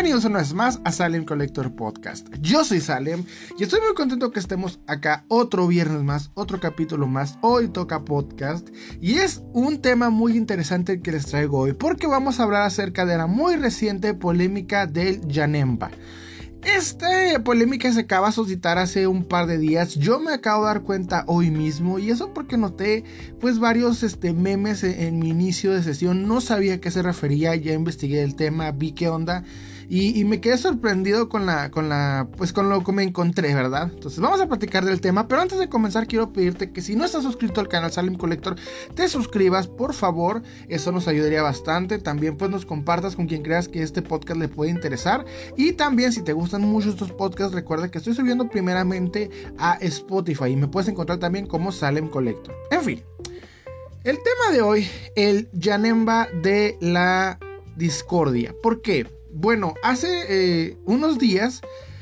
Bienvenidos una vez más a Salem Collector Podcast. Yo soy Salem y estoy muy contento que estemos acá otro viernes más, otro capítulo más. Hoy toca podcast y es un tema muy interesante que les traigo hoy porque vamos a hablar acerca de la muy reciente polémica del Yanemba. Esta polémica se acaba de suscitar hace un par de días. Yo me acabo de dar cuenta hoy mismo. Y eso porque noté pues varios este, memes en, en mi inicio de sesión. No sabía a qué se refería. Ya investigué el tema. Vi qué onda. Y, me quedé sorprendido con la, con la, pues con lo que me encontré, ¿verdad? Entonces vamos a platicar del tema, pero antes de comenzar quiero pedirte que si no estás suscrito al canal Salem Collector, te suscribas, por favor, eso nos ayudaría bastante. También pues nos compartas con quien creas que este podcast le puede interesar. Y también si te gustan mucho estos podcasts, recuerda que estoy subiendo primeramente a Spotify y me puedes encontrar también como Salem Collector. En fin, el tema de hoy, el Yanemba de la discordia. ¿Por qué? Bueno, hace eh, unos días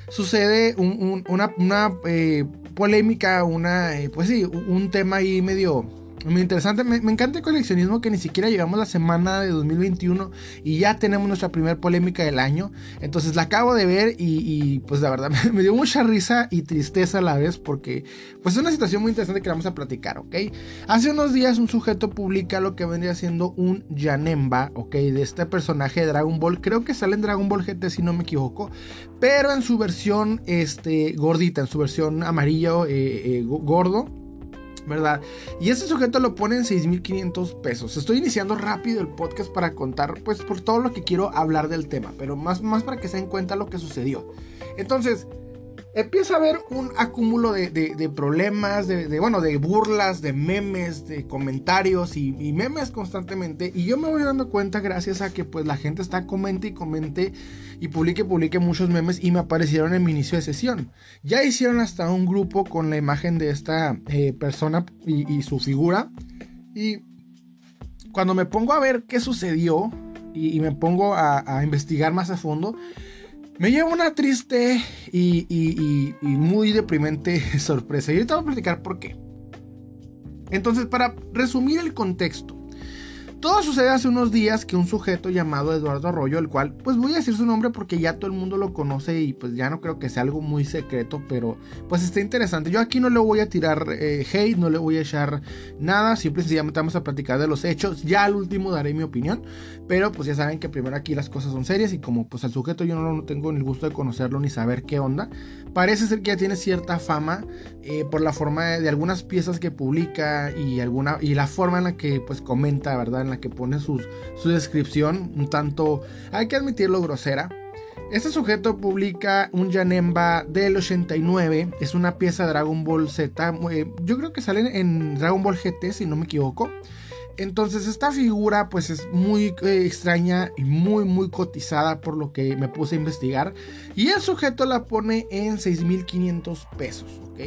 sucede una, eh, polémica, una, eh, pues sí, un tema ahí medio muy interesante. Me, encanta el coleccionismo que ni siquiera llegamos la semana de 2021 y ya tenemos nuestra primera polémica del año. Entonces la acabo de ver y, pues la verdad me, dio mucha risa y tristeza a la vez porque pues es una situación muy interesante que vamos a platicar, ¿ok? Hace unos días un sujeto publica lo que vendría siendo un Yanemba, ¿ok? De este personaje de Dragon Ball. Creo que sale en Dragon Ball GT si no me equivoco. Pero en su versión este, gordita, en su versión amarillo, eh, eh, gordo. ¿Verdad? Y este sujeto lo pone en 6.500 pesos. Estoy iniciando rápido el podcast para contar, pues, por todo lo que quiero hablar del tema, pero más, más para que se den cuenta lo que sucedió. Entonces, empieza a haber un acúmulo de, problemas, de, bueno, de burlas, de memes, de comentarios y, memes constantemente. Y yo me voy dando cuenta gracias a que pues la gente está comente y comente y publique, publique muchos memes y me aparecieron en mi inicio de sesión. Ya hicieron hasta un grupo con la imagen de esta eh, persona y, su figura. Y cuando me pongo a ver qué sucedió y, me pongo a investigar más a fondo, me lleva una triste y, muy deprimente sorpresa. Y ahorita voy a platicar por qué. Entonces, para resumir el contexto, todo sucede hace unos días que un sujeto llamado Eduardo Arroyo, el cual, pues voy a decir su nombre porque ya todo el mundo lo conoce y pues ya no creo que sea algo muy secreto, pero pues está interesante. Yo aquí no le voy a tirar eh, hate, no le voy a echar nada, siempre sencillamente vamos a platicar de los hechos. Ya al último daré mi opinión, pero pues ya saben que primero aquí las cosas son serias y como pues al sujeto yo no, tengo ni el gusto de conocerlo ni saber qué onda, parece ser que ya tiene cierta fama eh, por la forma de, algunas piezas que publica y alguna y la forma en la que pues comenta, ¿verdad? la que pone su descripción un tanto, hay que admitirlo, grosera. Este sujeto publica un Yanemba del 89, es una pieza de Dragon Ball Z, eh, yo creo que sale en Dragon Ball GT si no me equivoco. Entonces esta figura pues es muy eh, extraña y muy muy cotizada por lo que me puse a investigar. Y el sujeto la pone en 6.500 pesos, ¿ok?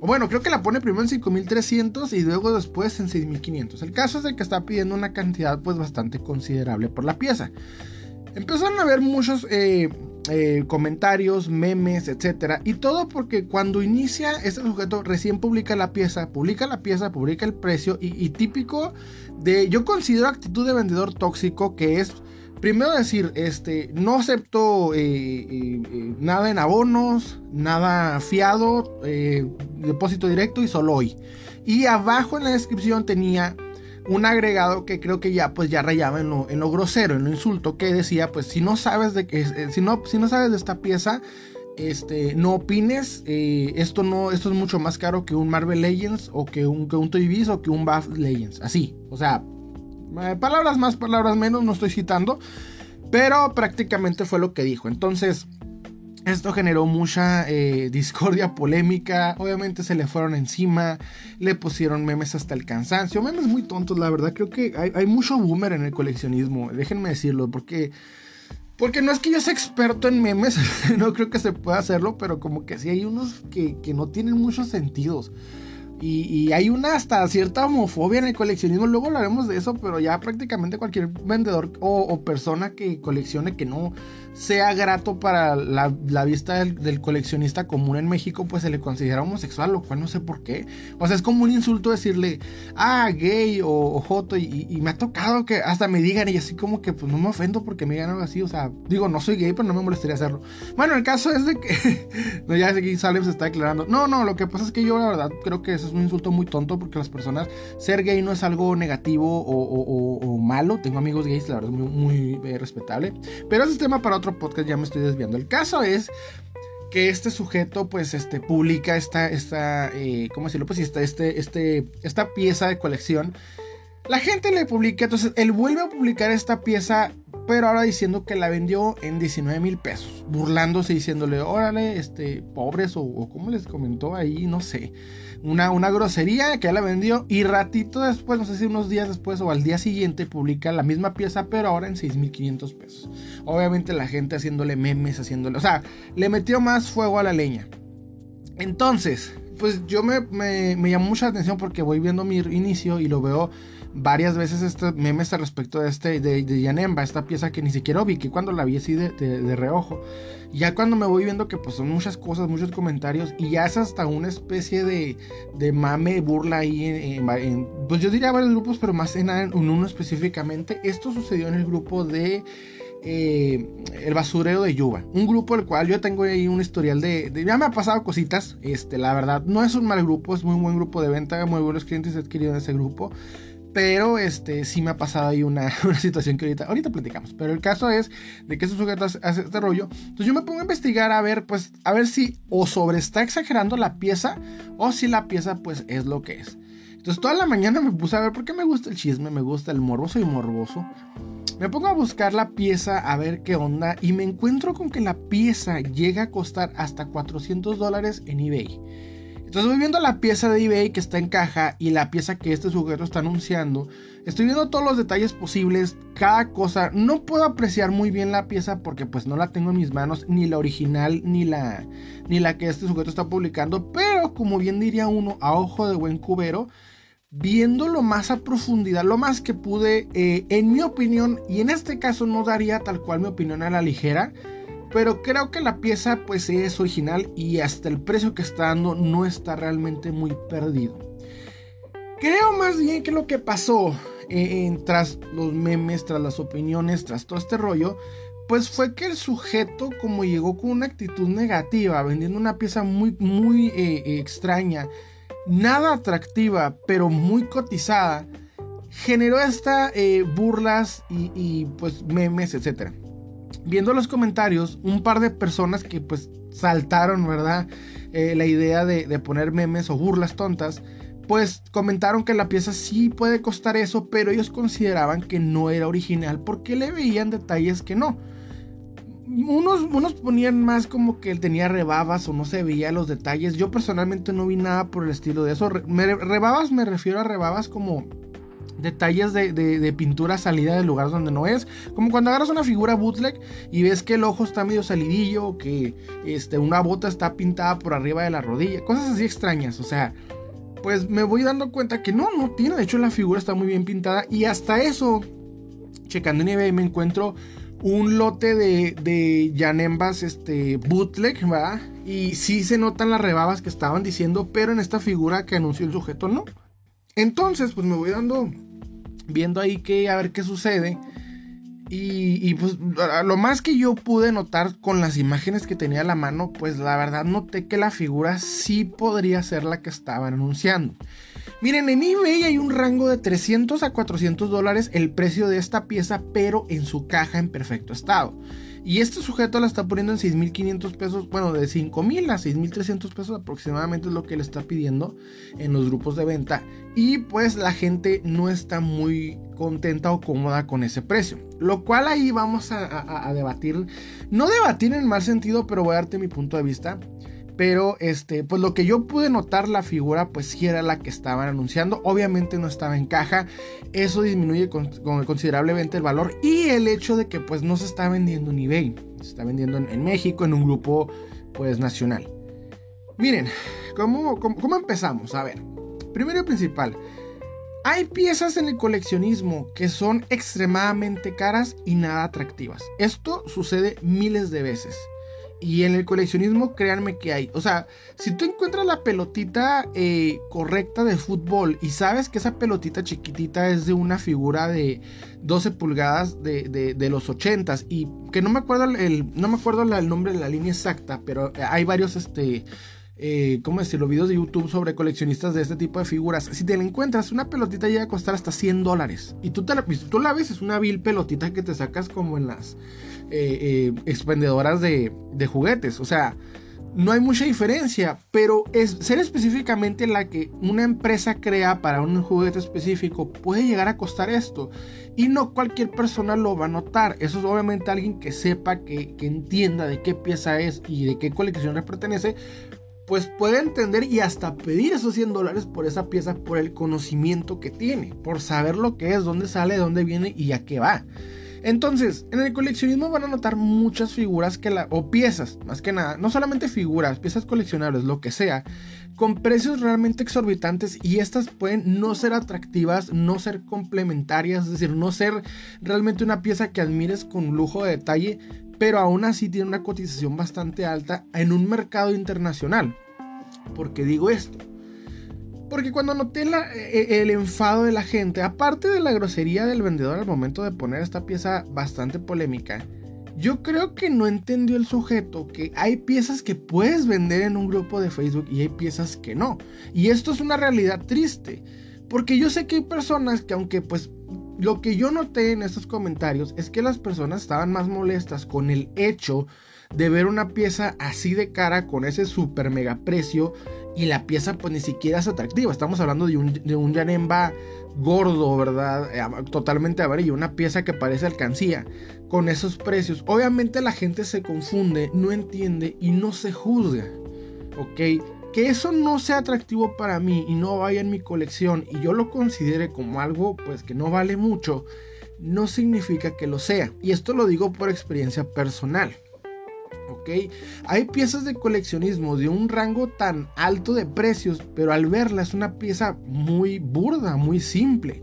O bueno, creo que la pone primero en 5300 y luego después en 6500. El caso es de que está pidiendo una cantidad pues bastante considerable por la pieza. Empezaron a ver muchos eh, eh, comentarios, memes, etcétera. Y todo porque cuando inicia este sujeto recién publica la pieza, publica la pieza, publica el precio y típico de, yo considero actitud de vendedor tóxico que es Primero decir, este, no acepto eh, nada en abonos, nada fiado, depósito directo y solo hoy. Y abajo en la descripción tenía un agregado que creo que ya pues ya rayaba en lo, en lo grosero, en lo insulto, que decía pues si no sabes de que si no, si no sabes de esta pieza, este, no opines, esto no, esto es mucho más caro que un Marvel Legends o que un, que un Toy o que un Buff Legends, así, o sea, eh, palabras más, palabras menos, no estoy citando. Pero prácticamente fue lo que dijo. Entonces, esto generó mucha eh, discordia, polémica. Obviamente se le fueron encima. Le pusieron memes hasta el cansancio. Memes muy tontos, la verdad. Creo que hay, mucho boomer en el coleccionismo. Déjenme decirlo, porque. Porque no es que yo sea experto en memes, no creo que se pueda hacerlo, pero como que sí hay unos que, que no tienen muchos sentidos. Y, hay una hasta cierta homofobia en el coleccionismo. Luego hablaremos de eso, pero ya prácticamente cualquier vendedor o persona que coleccione que no sea grato para la, vista del, coleccionista común en México, pues se le considera homosexual, lo cual no sé por qué. O sea, es como un insulto decirle, ah, gay o, joto, y, me ha tocado que hasta me digan, y así como que, pues no me ofendo porque me digan algo así, o sea, digo, no soy gay, pero no me molestaría hacerlo. Bueno, el caso es de que, no, ya aquí Salem se está declarando, no, no, lo que pasa es que yo la verdad creo que eso es un insulto muy tonto porque las personas, ser gay no es algo negativo o, malo, tengo amigos gays, la verdad, muy, muy eh, respetable, pero ese es tema para otro podcast, ya me estoy desviando. El caso es que este sujeto pues este publica esta esta eh, cómo decirlo pues este este este esta pieza de colección. La gente le publica entonces él vuelve a publicar esta pieza pero ahora diciendo que la vendió en 19 mil pesos burlándose diciéndole órale este pobres o, o como les comentó ahí no sé una, grosería que ya la vendió y ratito después, no sé si unos días después o al día siguiente, publica la misma pieza, pero ahora en 6.500 pesos. Obviamente la gente haciéndole memes, haciéndole, o sea, le metió más fuego a la leña. Entonces, pues yo me, me, me llamó mucha atención porque voy viendo mi inicio y lo veo varias veces este memes al respecto de este de, de Yanemba, esta pieza que ni siquiera vi, que cuando la vi así de, de, reojo. Ya cuando me voy viendo que pues son muchas cosas, muchos comentarios y ya es hasta una especie de, de mame, burla ahí en, pues yo diría varios grupos, pero más en, en uno específicamente. Esto sucedió en el grupo de eh, el basurero de Yuba. Un grupo el cual yo tengo ahí un historial de, de, Ya me ha pasado cositas. Este, la verdad, no es un mal grupo, es muy buen grupo de venta. Muy buenos clientes adquiridos en ese grupo. Pero este sí me ha pasado ahí una, situación que ahorita, ahorita platicamos. Pero el caso es de que ese sujeto hace, este rollo. Entonces yo me pongo a investigar a ver, pues, a ver si o sobre está exagerando la pieza o si la pieza, pues, es lo que es. Entonces toda la mañana me puse a ver porque me gusta el chisme, me gusta el morboso y morboso. Me pongo a buscar la pieza a ver qué onda y me encuentro con que la pieza llega a costar hasta 400 dólares en eBay. Entonces voy viendo la pieza de eBay que está en caja y la pieza que este sujeto está anunciando. Estoy viendo todos los detalles posibles, cada cosa. No puedo apreciar muy bien la pieza porque pues no la tengo en mis manos, ni la original, ni la, ni la que este sujeto está publicando. Pero como bien diría uno, a ojo de buen cubero, viéndolo más a profundidad, lo más que pude, eh, en mi opinión, y en este caso no daría tal cual mi opinión a la ligera pero creo que la pieza pues es original y hasta el precio que está dando no está realmente muy perdido. Creo más bien que lo que pasó eh, tras los memes, tras las opiniones, tras todo este rollo, pues fue que el sujeto como llegó con una actitud negativa, vendiendo una pieza muy, muy eh, extraña, nada atractiva, pero muy cotizada, generó esta eh, burlas y, y pues memes, etcétera viendo los comentarios, un par de personas que pues saltaron, ¿verdad? Eh, la idea de, poner memes o burlas tontas, pues comentaron que la pieza sí puede costar eso, pero ellos consideraban que no era original porque le veían detalles que no. Unos, unos ponían más como que él tenía rebabas o no se veía los detalles. Yo personalmente no vi nada por el estilo de eso. rebabas me refiero a rebabas como detalles de, pintura salida de lugares donde no es. Como cuando agarras una figura bootleg y ves que el ojo está medio salidillo, que este, una bota está pintada por arriba de la rodilla. Cosas así extrañas. O sea, pues me voy dando cuenta que no, no tiene. De hecho, la figura está muy bien pintada. Y hasta eso, checando en eBay, me encuentro un lote de, de Yanembas este, bootleg, ¿verdad? Y sí se notan las rebabas que estaban diciendo, pero en esta figura que anunció el sujeto no. Entonces, pues me voy dando, viendo ahí que a ver qué sucede. Y, pues lo más que yo pude notar con las imágenes que tenía a la mano, pues la verdad noté que la figura sí podría ser la que estaban anunciando. Miren, en eBay hay un rango de 300 a 400 dólares el precio de esta pieza, pero en su caja en perfecto estado. Y este sujeto la está poniendo en 6.500 pesos, bueno, de 5.000 a 6.300 pesos aproximadamente es lo que le está pidiendo en los grupos de venta. Y pues la gente no está muy contenta o cómoda con ese precio. Lo cual ahí vamos a, a debatir, no debatir en mal sentido, pero voy a darte mi punto de vista. Pero este, pues lo que yo pude notar la figura, pues sí era la que estaban anunciando. Obviamente no estaba en caja. Eso disminuye considerablemente el valor. Y el hecho de que pues no se está vendiendo en eBay. Se está vendiendo en, México en un grupo pues nacional. Miren, ¿cómo, cómo, empezamos? A ver. Primero y principal, hay piezas en el coleccionismo que son extremadamente caras y nada atractivas. Esto sucede miles de veces. Y en el coleccionismo, créanme que hay. O sea, si tú encuentras la pelotita eh, correcta de fútbol y sabes que esa pelotita chiquitita es de una figura de 12 pulgadas de, los 80s y que no me acuerdo el, no me acuerdo el nombre de la línea exacta, pero hay varios este eh, ¿cómo decirlo? Videos de YouTube sobre coleccionistas de este tipo de figuras. Si te la encuentras, una pelotita llega a costar hasta 100 dólares. Y tú, te tú la ves, es una vil pelotita que te sacas como en las eh, eh, expendedoras de, juguetes. O sea, no hay mucha diferencia, pero es ser específicamente la que una empresa crea para un juguete específico puede llegar a costar esto. Y no cualquier persona lo va a notar. Eso es obviamente alguien que sepa, que, que entienda de qué pieza es y de qué colección le pertenece pues puede entender y hasta pedir esos 100 dólares por esa pieza por el conocimiento que tiene, por saber lo que es, dónde sale, dónde viene y a qué va. Entonces, en el coleccionismo van a notar muchas figuras que la, o piezas, más que nada, no solamente figuras, piezas coleccionables, lo que sea, con precios realmente exorbitantes y estas pueden no ser atractivas, no ser complementarias, es decir, no ser realmente una pieza que admires con lujo de detalle, pero aún así tiene una cotización bastante alta en un mercado internacional. ¿Por qué digo esto? Porque cuando noté e, el enfado de la gente, aparte de la grosería del vendedor al momento de poner esta pieza bastante polémica, yo creo que no entendió el sujeto que hay piezas que puedes vender en un grupo de Facebook y hay piezas que no. Y esto es una realidad triste. Porque yo sé que hay personas que aunque pues lo que yo noté en estos comentarios es que las personas estaban más molestas con el hecho de ver una pieza así de cara con ese super mega precio y la pieza pues ni siquiera es atractiva. Estamos hablando de un, de un Yanemba gordo, ¿verdad? Eh, totalmente amarillo, una pieza que parece alcancía con esos precios. Obviamente la gente se confunde, no entiende y no se juzga, ¿ok? que eso no sea atractivo para mí y no vaya en mi colección y yo lo considere como algo pues que no vale mucho, no significa que lo sea. Y esto lo digo por experiencia personal. ¿Ok? Hay piezas de coleccionismo de un rango tan alto de precios, pero al verla es una pieza muy burda, muy simple.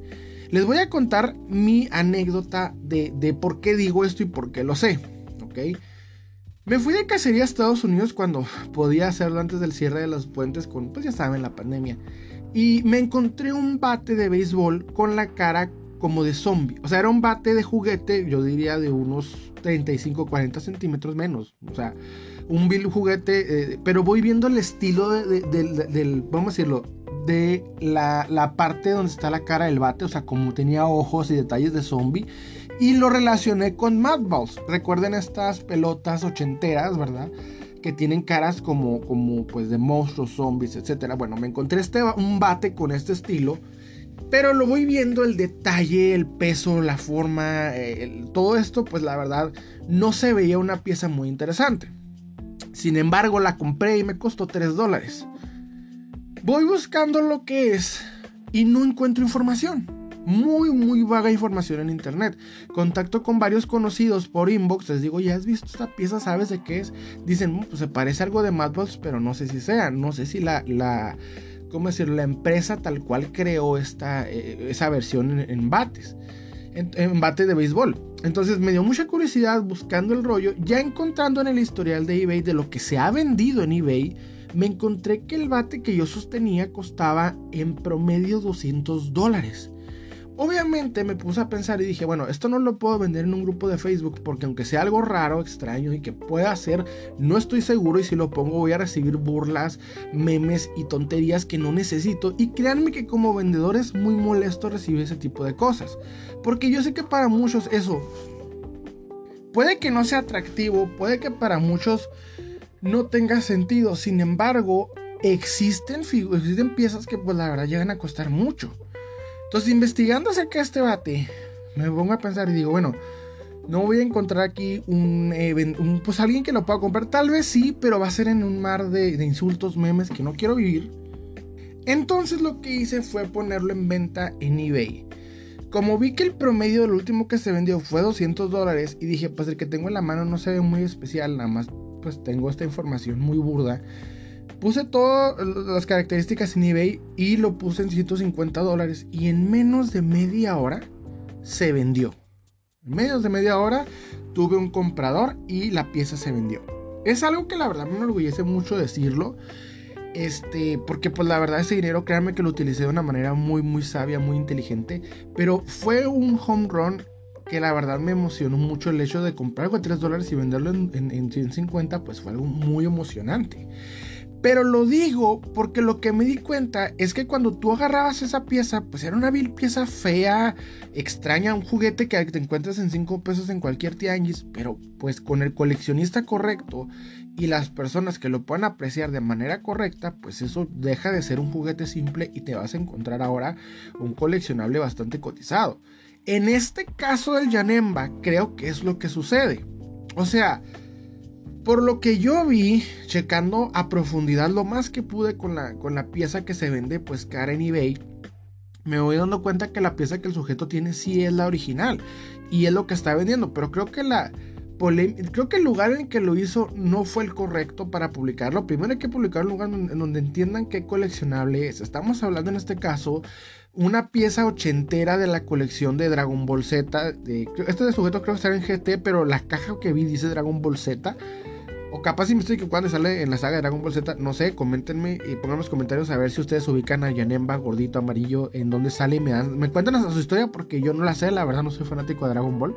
Les voy a contar mi anécdota de, de por qué digo esto y por qué lo sé. ¿Ok? Me fui de cacería a Estados Unidos cuando podía hacerlo antes del cierre de los puentes con, pues ya saben, la pandemia. Y me encontré un bate de béisbol con la cara como de zombie. O sea, era un bate de juguete, yo diría de unos 35, 40 centímetros menos. O sea, un vil juguete, eh, pero voy viendo el estilo del, vamos a decirlo, de la, la, parte donde está la cara del bate, o sea, como tenía ojos y detalles de zombie y lo relacioné con Mad Balls. Recuerden estas pelotas ochenteras, ¿verdad? Que tienen caras como, como pues de monstruos, zombies, etc. Bueno, me encontré este, un bate con este estilo. Pero lo voy viendo el detalle, el peso, la forma, todo esto, pues la verdad no se veía una pieza muy interesante. Sin embargo, la compré y me costó 3 dólares. Voy buscando lo que es y no encuentro información muy, muy vaga información en internet. Contacto con varios conocidos por inbox, les digo, ¿ya has visto esta pieza? ¿Sabes de qué es? Dicen, mm, pues se parece algo de Madballs, pero no sé si sea, no sé si la, la ¿cómo decirlo? La empresa tal cual creó esta, eh, esa versión en, bates, en, en bate de béisbol. Entonces me dio mucha curiosidad buscando el rollo, ya encontrando en el historial de eBay de lo que se ha vendido en eBay, me encontré que el bate que yo sostenía costaba en promedio 200 dólares. Obviamente me puse a pensar y dije, bueno, esto no lo puedo vender en un grupo de Facebook porque aunque sea algo raro, extraño y que pueda hacer, no estoy seguro y si lo pongo voy a recibir burlas, memes y tonterías que no necesito. Y créanme que como vendedor es muy molesto recibir ese tipo de cosas. Porque yo sé que para muchos eso puede que no sea atractivo, puede que para muchos no tenga sentido. Sin embargo, existen, existen piezas que pues la verdad llegan a costar mucho. Entonces, investigando acerca de este bate, me pongo a pensar y digo, bueno, no voy a encontrar aquí un, pues alguien que lo pueda comprar. Tal vez sí, pero va a ser en un mar de, de, insultos, memes que no quiero vivir. Entonces lo que hice fue ponerlo en venta en eBay. Como vi que el promedio del último que se vendió fue 200 dólares y dije, pues el que tengo en la mano no se ve muy especial, nada más pues tengo esta información muy burda Puse todas las características en eBay y lo puse en 150 dólares. Y en menos de media hora se vendió. En menos de media hora tuve un comprador y la pieza se vendió. Es algo que la verdad me enorgullece mucho decirlo. Este, porque pues la verdad ese dinero, créanme que lo utilicé de una manera muy, muy sabia, muy inteligente. Pero fue un home run que la verdad me emocionó mucho el hecho de comprar algo de 3 dólares y venderlo en, en 150, pues fue algo muy emocionante. Pero lo digo porque lo que me di cuenta es que cuando tú agarrabas esa pieza, pues era una vil pieza fea, extraña, un juguete que te encuentras en 5 pesos en cualquier tianguis, pero pues con el coleccionista correcto y las personas que lo puedan apreciar de manera correcta, pues eso deja de ser un juguete simple y te vas a encontrar ahora un coleccionable bastante cotizado. En este caso del Yanemba, creo que es lo que sucede. O sea, por lo que yo vi, checando a profundidad lo más que pude con la, con la pieza que se vende pues cara en eBay, me voy dando cuenta que la pieza que el sujeto tiene sí es la original y es lo que está vendiendo, pero creo que la creo que el lugar en que lo hizo no fue el correcto para publicarlo. Primero hay que publicar un lugar en donde entiendan qué coleccionable es. Estamos hablando en este caso una pieza ochentera de la colección de Dragon Ball Z. Este de sujeto creo que está en GT, pero la caja que vi dice Dragon Ball Z. O capaz si me estoy equivocando sale en la saga de Dragon Ball Z, no sé, coméntenme y pongan los comentarios a ver si ustedes ubican a Yanemba, gordito, amarillo, en dónde sale y me dan, me cuentan su historia porque yo no la sé, la verdad no soy fanático de Dragon Ball.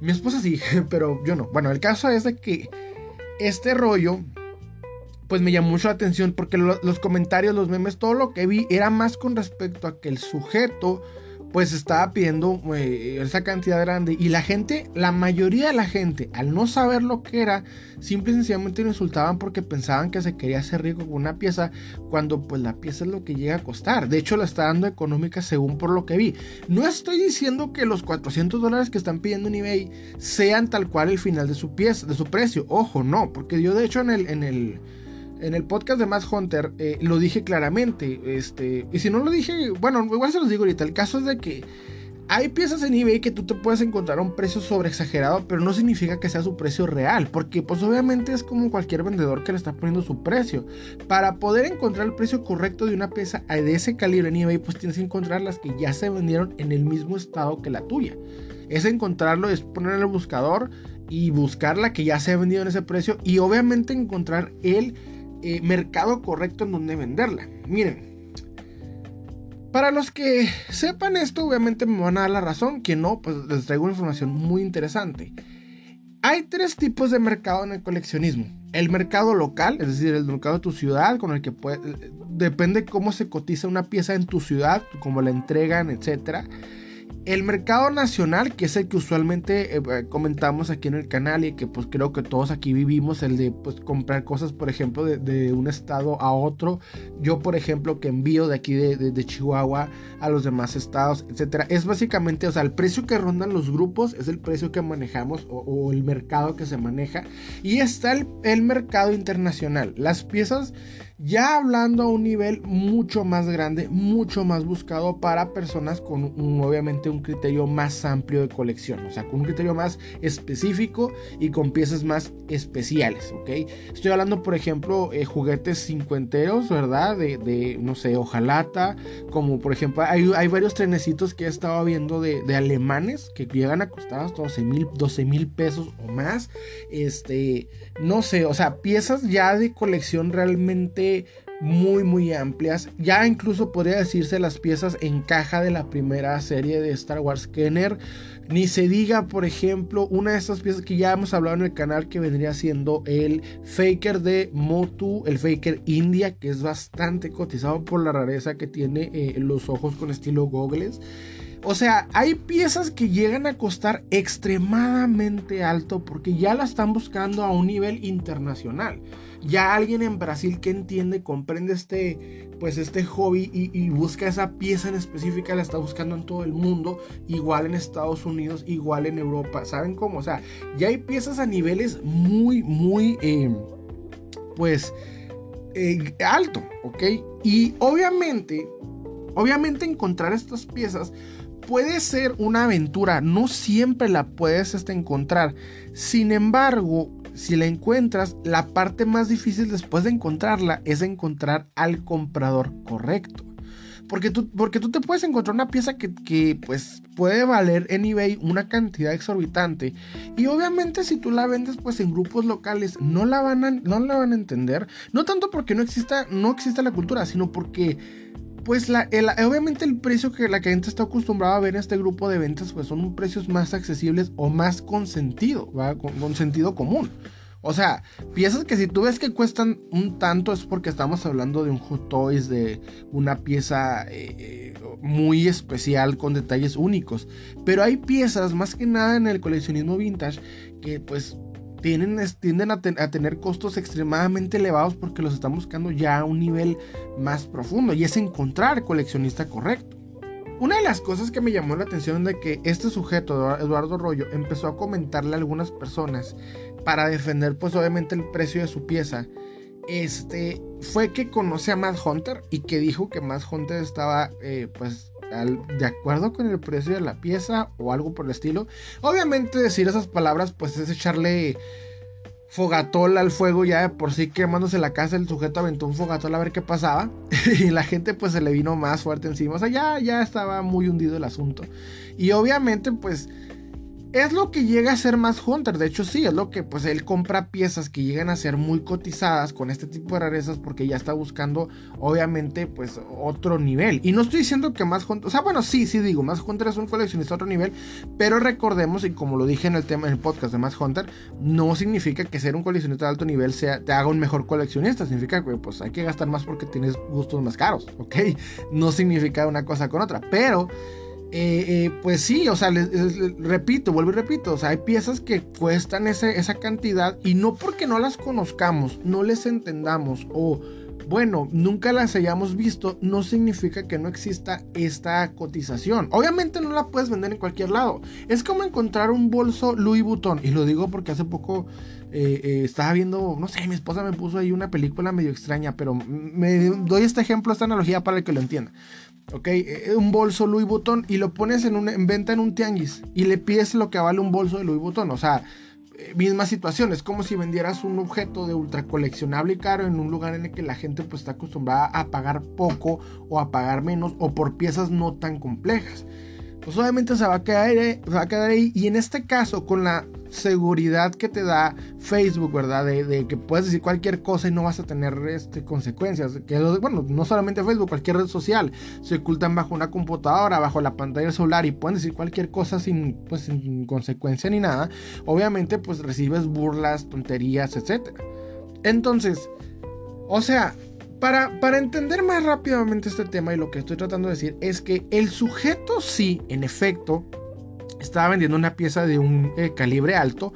Mi esposa sí, pero yo no. Bueno, el caso es de que este rollo, pues me llamó mucho la atención porque los comentarios, los memes, todo lo que vi era más con respecto a que el sujeto pues estaba pidiendo eh, esa cantidad grande y la gente, la mayoría de la gente, al no saber lo que era, simple y sencillamente lo insultaban porque pensaban que se quería hacer rico con una pieza cuando pues la pieza es lo que llega a costar. De hecho la está dando económica según por lo que vi. No estoy diciendo que los 400 dólares que están pidiendo en eBay sean tal cual el final de su pieza, de su precio. Ojo, no, porque yo de hecho en el... En el en el podcast de Mass Hunter eh, lo dije claramente. Este, y si no lo dije, bueno, igual se los digo ahorita. El caso es de que hay piezas en eBay que tú te puedes encontrar a un precio sobre exagerado, pero no significa que sea su precio real, porque pues obviamente es como cualquier vendedor que le está poniendo su precio. Para poder encontrar el precio correcto de una pieza de ese calibre en eBay, pues tienes que encontrar las que ya se vendieron en el mismo estado que la tuya. Es encontrarlo, es poner en el buscador y buscar la que ya se ha vendido en ese precio y obviamente encontrar el eh, mercado correcto en donde venderla. Miren, para los que sepan esto, obviamente me van a dar la razón. Quien no, pues les traigo una información muy interesante. Hay tres tipos de mercado en el coleccionismo. El mercado local, es decir, el mercado de tu ciudad, con el que puede, depende cómo se cotiza una pieza en tu ciudad, cómo la entregan, etcétera. El mercado nacional, que es el que usualmente eh, eh, comentamos aquí en el canal y que pues creo que todos aquí vivimos, el de pues comprar cosas, por ejemplo, de, un estado a otro. Yo, por ejemplo, que envío de aquí de, Chihuahua a los demás estados, etcétera. Es básicamente, o sea, el precio que rondan los grupos es el precio que manejamos o, el mercado que se maneja. Y está el mercado internacional. Las piezas ya hablando a un nivel mucho más grande, mucho más buscado para personas con obviamente un criterio más amplio de colección, o sea, con un criterio más específico y con piezas más especiales, ¿ok? Estoy hablando, por ejemplo, eh, juguetes cincuenteros, ¿verdad? De, no sé, hojalata, como por ejemplo, hay, varios trenecitos que he estado viendo de, alemanes que llegan a costar hasta 12 mil 12 mil pesos o más, este, no sé, o sea, piezas ya de colección realmente muy muy amplias. Ya incluso podría decirse las piezas en caja de la primera serie de Star Wars Kenner. Ni se diga, por ejemplo, una de estas piezas que ya hemos hablado en el canal que vendría siendo el Faker de Motu, el Faker India, que es bastante cotizado por la rareza que tiene eh, los ojos con estilo gogles. O sea, hay piezas que llegan a costar extremadamente alto porque ya la están buscando a un nivel internacional ya alguien en Brasil que entiende, comprende este, pues este hobby y, busca esa pieza en específica, la está buscando en todo el mundo, igual en Estados Unidos, igual en Europa, ¿saben cómo? O sea, ya hay piezas a niveles muy, muy, eh, pues, eh, alto, ¿ok? Y obviamente, obviamente encontrar estas piezas puede ser una aventura, no siempre la puedes este, encontrar. Sin embargo, si la encuentras, la parte más difícil después de encontrarla es encontrar al comprador correcto. Porque tú, porque tú te puedes encontrar una pieza que, pues puede valer en eBay una cantidad exorbitante. Y obviamente si tú la vendes pues en grupos locales no la van a, no la van a entender. No tanto porque no exista, no exista la cultura, sino porque pues la, obviamente el precio que la gente está acostumbrada a ver en este grupo de ventas pues son precios más accesibles o más con sentido, con sentido común. O sea, piezas que si tú ves que cuestan un tanto es porque estamos hablando de un Hot Toys, de una pieza eh, muy especial con detalles únicos. Pero hay piezas, más que nada en el coleccionismo vintage, que pues tienen, tienden a, tener costos extremadamente elevados porque los están buscando ya a un nivel más profundo y es encontrar coleccionista correcto. Una de las cosas que me llamó la atención de que este sujeto, Eduardo Rollo, empezó a comentarle a algunas personas para defender pues obviamente el precio de su pieza, este, fue que conoce a Matt Hunter y que dijo que Matt Hunter estaba eh, pues de acuerdo con el precio de la pieza o algo por el estilo. Obviamente decir esas palabras pues es echarle fogatol al fuego ya de por sí quemándose la casa, el sujeto aventó un fogatol a ver qué pasaba y la gente pues se le vino más fuerte encima, o sea, ya, ya estaba muy hundido el asunto. Y obviamente pues es lo que llega a ser más Hunter. De hecho, sí, es lo que pues él compra piezas que llegan a ser muy cotizadas con este tipo de rarezas porque ya está buscando, obviamente, pues otro nivel. Y no estoy diciendo que más Hunter, o sea, bueno, sí, sí digo, más Hunter es un coleccionista a otro nivel, pero recordemos, y como lo dije en el tema, en el podcast de más Hunter, no significa que ser un coleccionista de alto nivel sea, te haga un mejor coleccionista. Significa que pues hay que gastar más porque tienes gustos más caros, ¿ok? No significa una cosa con otra, pero eh, eh, pues sí, o sea, repito, vuelvo y repito, o sea, hay piezas que cuestan esa cantidad y no porque no las conozcamos, no les entendamos o, bueno, nunca las hayamos visto, no significa que no exista esta cotización. Obviamente no la puedes vender en cualquier lado. Es como encontrar un bolso Louis Vuitton, y lo digo porque hace poco eh, estaba viendo, no sé, mi esposa me puso ahí una película medio extraña, pero me doy este ejemplo, esta analogía para que lo entienda. ¿Ok? Eh, un bolso Louis Vuitton y lo pones en, en venta en un tianguis y le pides lo que vale un bolso de Louis Vuitton. O sea, eh, misma situación, es como si vendieras un objeto de ultra coleccionable y caro en un lugar en el que la gente pues está acostumbrada a pagar poco o a pagar menos o por piezas no tan complejas. Pues obviamente se va a quedar, se va a quedar ahí y en este caso con la seguridad que te da Facebook, ¿verdad? De, que puedes decir cualquier cosa y no vas a tener este, consecuencias. Que, bueno, no solamente Facebook, cualquier red social se ocultan bajo una computadora, bajo la pantalla celular y pueden decir cualquier cosa sin, pues, sin consecuencia ni nada. Obviamente, pues recibes burlas, tonterías, etc. Entonces, o sea, para, para, entender más rápidamente este tema y lo que estoy tratando de decir es que el sujeto sí, en efecto, estaba vendiendo una pieza de un eh, calibre alto.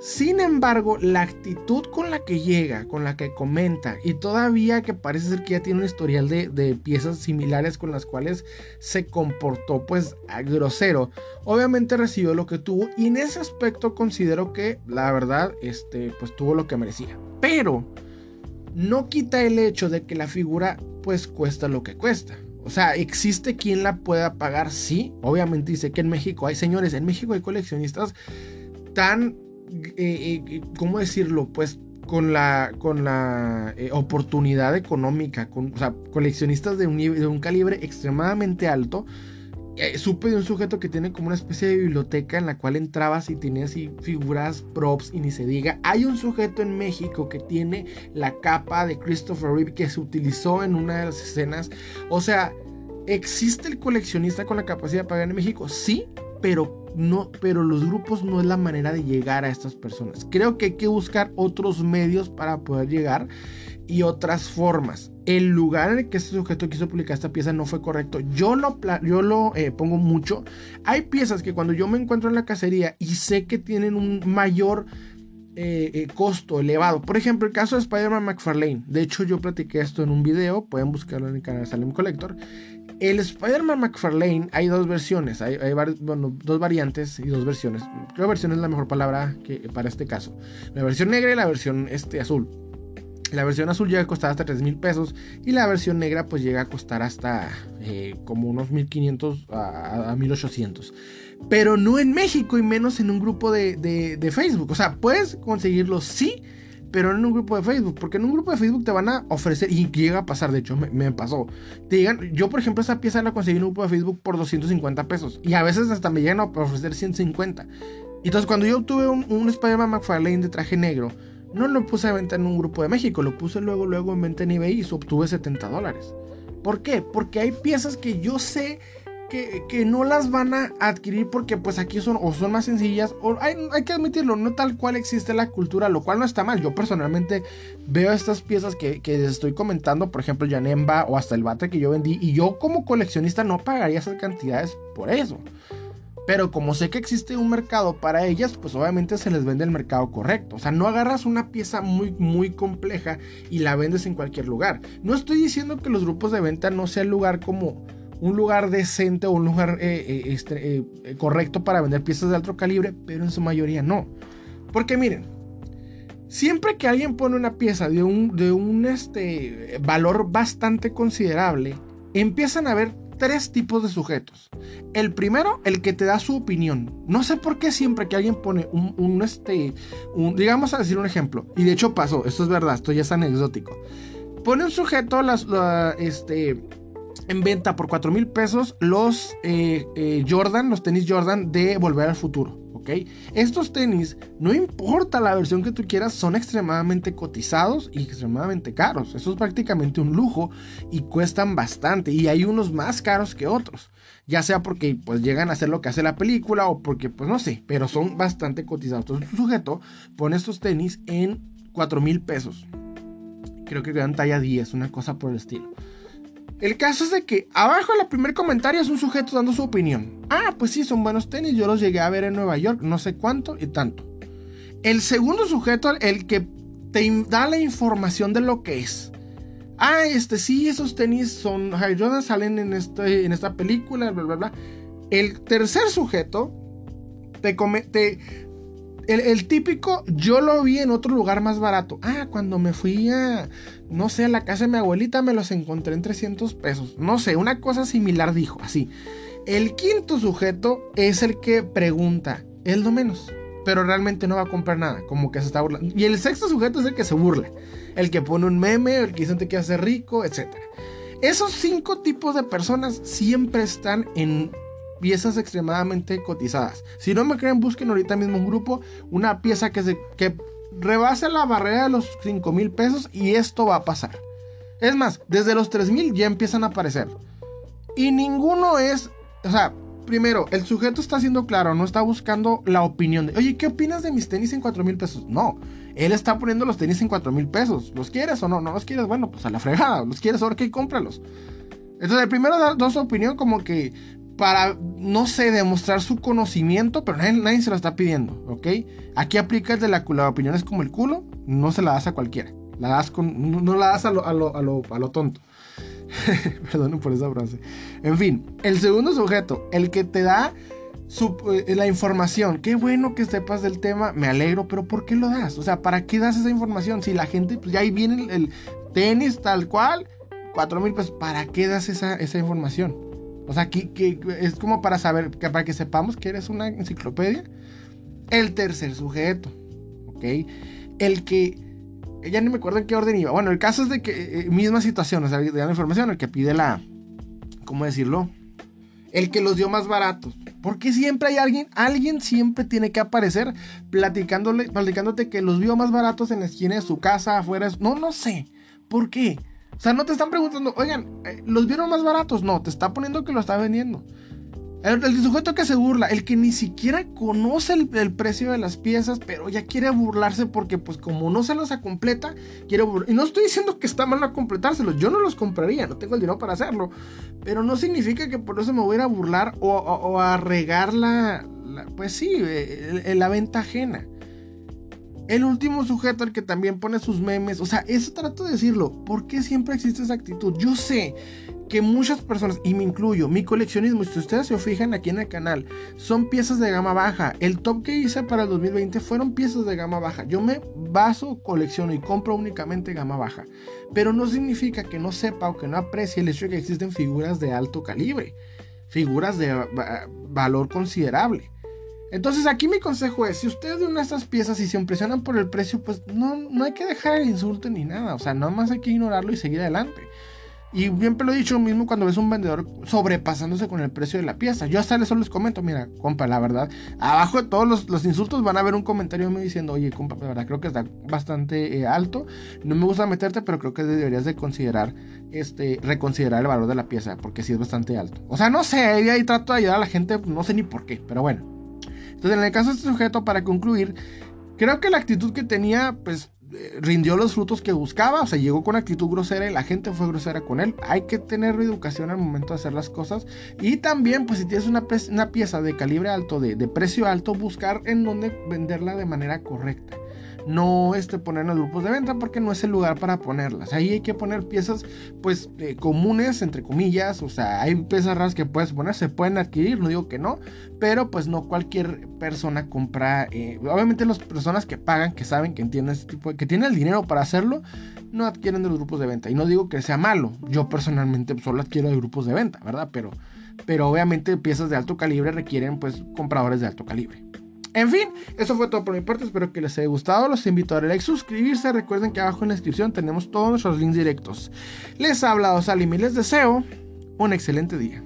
Sin embargo, la actitud con la que llega, con la que comenta, y todavía que parece ser que ya tiene un historial de, piezas similares con las cuales se comportó pues grosero, obviamente recibió lo que tuvo y en ese aspecto considero que la verdad este, pues tuvo lo que merecía. Pero no quita el hecho de que la figura pues cuesta lo que cuesta. O sea, ¿existe quien la pueda pagar? Sí, obviamente dice que en México hay señores, en México hay coleccionistas tan, eh, eh, ¿cómo decirlo? Pues con la, con la eh, oportunidad económica, con, o sea, coleccionistas de un, de un calibre extremadamente alto eh, supe de un sujeto que tiene como una especie de biblioteca en la cual entrabas y tenías así figuras, props y ni se diga. Hay un sujeto en México que tiene la capa de Christopher Reeve que se utilizó en una de las escenas. O sea, ¿existe el coleccionista con la capacidad de pagar en México? Sí, pero no, pero los grupos no es la manera de llegar a estas personas. Creo que hay que buscar otros medios para poder llegar y otras formas. El lugar en el que este sujeto quiso publicar esta pieza no fue correcto. Yo lo, yo lo eh, pongo mucho. Hay piezas que cuando yo me encuentro en la cacería y sé que tienen un mayor eh, eh, costo elevado. Por ejemplo, el caso de Spider-Man McFarlane. De hecho, yo platiqué esto en un video. Pueden buscarlo en el canal Salem Collector. El Spider-Man McFarlane hay dos versiones, hay, dos variantes y dos versiones. Creo versión es la mejor palabra que, para este caso. La versión negra y la versión este, azul. La versión azul llega a costar hasta 3 mil pesos y la versión negra pues llega a costar hasta eh, como unos 1500 a, a 1800. Pero no en México y menos en un grupo de, de, Facebook. O sea, puedes conseguirlo sí, pero no en un grupo de Facebook. Porque en un grupo de Facebook te van a ofrecer, y llega a pasar, de hecho, me, pasó. Te digan, yo por ejemplo, esa pieza la conseguí en un grupo de Facebook por 250 pesos. Y a veces hasta me llegan a ofrecer 150. Entonces, cuando yo obtuve un, un Spider-Man McFarlane de traje negro, no lo puse a venta en un grupo de México, lo puse luego, luego en venta en eBay y obtuve 70 dólares. ¿Por qué? Porque hay piezas que yo sé que, que, no las van a adquirir porque pues aquí son o son más sencillas o hay, hay, que admitirlo, no tal cual existe la cultura, lo cual no está mal. Yo personalmente veo estas piezas que, que les estoy comentando, por ejemplo, Yanemba o hasta el bate que yo vendí y yo como coleccionista no pagaría esas cantidades por eso. Pero como sé que existe un mercado para ellas, pues obviamente se les vende el mercado correcto. O sea, no agarras una pieza muy, muy compleja y la vendes en cualquier lugar. No estoy diciendo que los grupos de venta no sea el lugar como un lugar decente o un lugar eh, eh, este, eh, correcto para vender piezas de alto calibre, pero en su mayoría no. Porque miren, siempre que alguien pone una pieza de un, de un este, valor bastante considerable, empiezan a ver tres tipos de sujetos. El primero, el que te da su opinión. No sé por qué siempre que alguien pone un, este, digamos a decir un ejemplo, y de hecho pasó, esto es verdad, esto ya es anecdótico. Pone un sujeto las, este, en venta por 4 mil pesos los eh, eh, Jordan, los tenis Jordan de Volver al Futuro. Estos tenis, no importa la versión que tú quieras, son extremadamente cotizados y extremadamente caros. Eso es prácticamente un lujo y cuestan bastante. Y hay unos más caros que otros. Ya sea porque pues llegan a hacer lo que hace la película o porque pues no sé, pero son bastante cotizados. Entonces tu sujeto pone estos tenis en 4 mil pesos. Creo que quedan talla 10, una cosa por el estilo. El caso es de que abajo en el primer comentario es un sujeto dando su opinión. Ah, pues sí, son buenos tenis, yo los llegué a ver en Nueva York, no sé cuánto y tanto. El segundo sujeto, el que te da la información de lo que es. Ah, este sí, esos tenis son High Jordan, salen en, este, en esta película, bla, bla, bla. El tercer sujeto te, te, el, típico, yo lo vi en otro lugar más barato. Ah, cuando me fui a, no sé, a la casa de mi abuelita me los encontré en 300 pesos. No sé, una cosa similar dijo, así. El quinto sujeto es el que pregunta, es lo menos, pero realmente no va a comprar nada, como que se está burlando. Y el sexto sujeto es el que se burla, el que pone un meme, el que dice que hacer rico, etc. Esos cinco tipos de personas siempre están en piezas extremadamente cotizadas. Si no me creen, busquen ahorita mismo un grupo, una pieza que, se, que rebase la barrera de los 5 mil pesos y esto va a pasar. Es más, desde los 3 mil ya empiezan a aparecer. Y ninguno es, o sea, primero, el sujeto está siendo claro, no está buscando la opinión de, oye, ¿qué opinas de mis tenis en 4 mil pesos? No, él está poniendo los tenis en 4 mil pesos. ¿Los quieres o no? ¿No los quieres? Bueno, pues a la fregada. ¿Los quieres ahora que cómpralos? Entonces, el primero da, su opinión como que para, no sé, demostrar su conocimiento, pero nadie, se lo está pidiendo, ¿ok? Aquí aplica el de la, la opinión es como el culo, no se la das a cualquiera, la das con, no, la das a lo, a lo, a lo, a lo tonto. Perdón por esa frase. En fin, el segundo sujeto, el que te da eh, la información. Qué bueno que sepas del tema, me alegro, pero ¿por qué lo das? O sea, ¿para qué das esa información? Si la gente, pues ya ahí viene el, tenis tal cual, cuatro mil pesos, ¿para qué das esa información? O sea, que, es como para saber, que, para que sepamos que eres una enciclopedia. El tercer sujeto, ¿ok? El que, ya no me acuerdo en qué orden iba. Bueno, el caso es de que, eh, misma situación, o sea, de la información, el que pide la, ¿cómo decirlo? El que los dio más baratos. Porque siempre hay alguien, alguien siempre tiene que aparecer platicándole, platicándote que los vio más baratos en la esquina de su casa, afuera. No, no sé. ¿Por qué? O sea, no te están preguntando, oigan, eh, ¿los vieron más baratos? No, te está poniendo que lo está vendiendo. El, sujeto que se burla, el que ni siquiera conoce el, precio de las piezas, pero ya quiere burlarse porque pues como no se los completa, quiere burlar. Y no estoy diciendo que está mal a completárselos, yo no los compraría, no tengo el dinero para hacerlo. Pero no significa que por eso me voy a burlar o, a regar la, pues sí, eh, la venta ajena. El último sujeto, el que también pone sus memes, o sea, eso trato de decirlo, ¿por qué siempre existe esa actitud? Yo sé que muchas personas, y me incluyo, mi coleccionismo, si ustedes se fijan aquí en el canal, son piezas de gama baja. El top que hice para el 2020 fueron piezas de gama baja. Yo me baso, colecciono y compro únicamente gama baja. Pero no significa que no sepa o que no aprecie el hecho de que existen figuras de alto calibre, figuras de valor considerable. Entonces aquí mi consejo es, si ustedes de una de estas piezas y se impresionan por el precio, pues no, no hay que dejar el insulto ni nada, o sea, nada más hay que ignorarlo y seguir adelante. Y siempre lo he dicho mismo cuando ves un vendedor sobrepasándose con el precio de la pieza. Yo hasta eso les comento, mira, compa, la verdad, abajo de todos los, insultos van a ver un comentario me diciendo, oye, compa, la verdad creo que está bastante eh, alto. No me gusta meterte, pero creo que deberías de considerar, este, reconsiderar el valor de la pieza, porque sí es bastante alto. O sea, no sé, ahí trato de ayudar a la gente, no sé ni por qué, pero bueno. Entonces, en el caso de este sujeto, para concluir, creo que la actitud que tenía, pues eh, rindió los frutos que buscaba, o sea, llegó con actitud grosera y la gente fue grosera con él. Hay que tener educación al momento de hacer las cosas. Y también, pues si tienes una, una pieza de calibre alto, de, de precio alto, buscar en dónde venderla de manera correcta no este, poner en grupos de venta porque no es el lugar para ponerlas. Ahí hay que poner piezas pues eh, comunes, entre comillas, o sea, hay piezas raras que puedes poner, se pueden adquirir, no digo que no, pero pues no cualquier persona compra, eh, obviamente las personas que pagan, que saben, que entienden este tipo, de, que tienen el dinero para hacerlo, no adquieren de los grupos de venta. Y no digo que sea malo, yo personalmente solo adquiero de grupos de venta, ¿verdad? Pero, pero obviamente piezas de alto calibre requieren pues compradores de alto calibre. En fin, eso fue todo por mi parte. Espero que les haya gustado. Los invito a darle like, suscribirse. Recuerden que abajo en la descripción tenemos todos nuestros links directos. Les ha hablado Salim y les deseo un excelente día.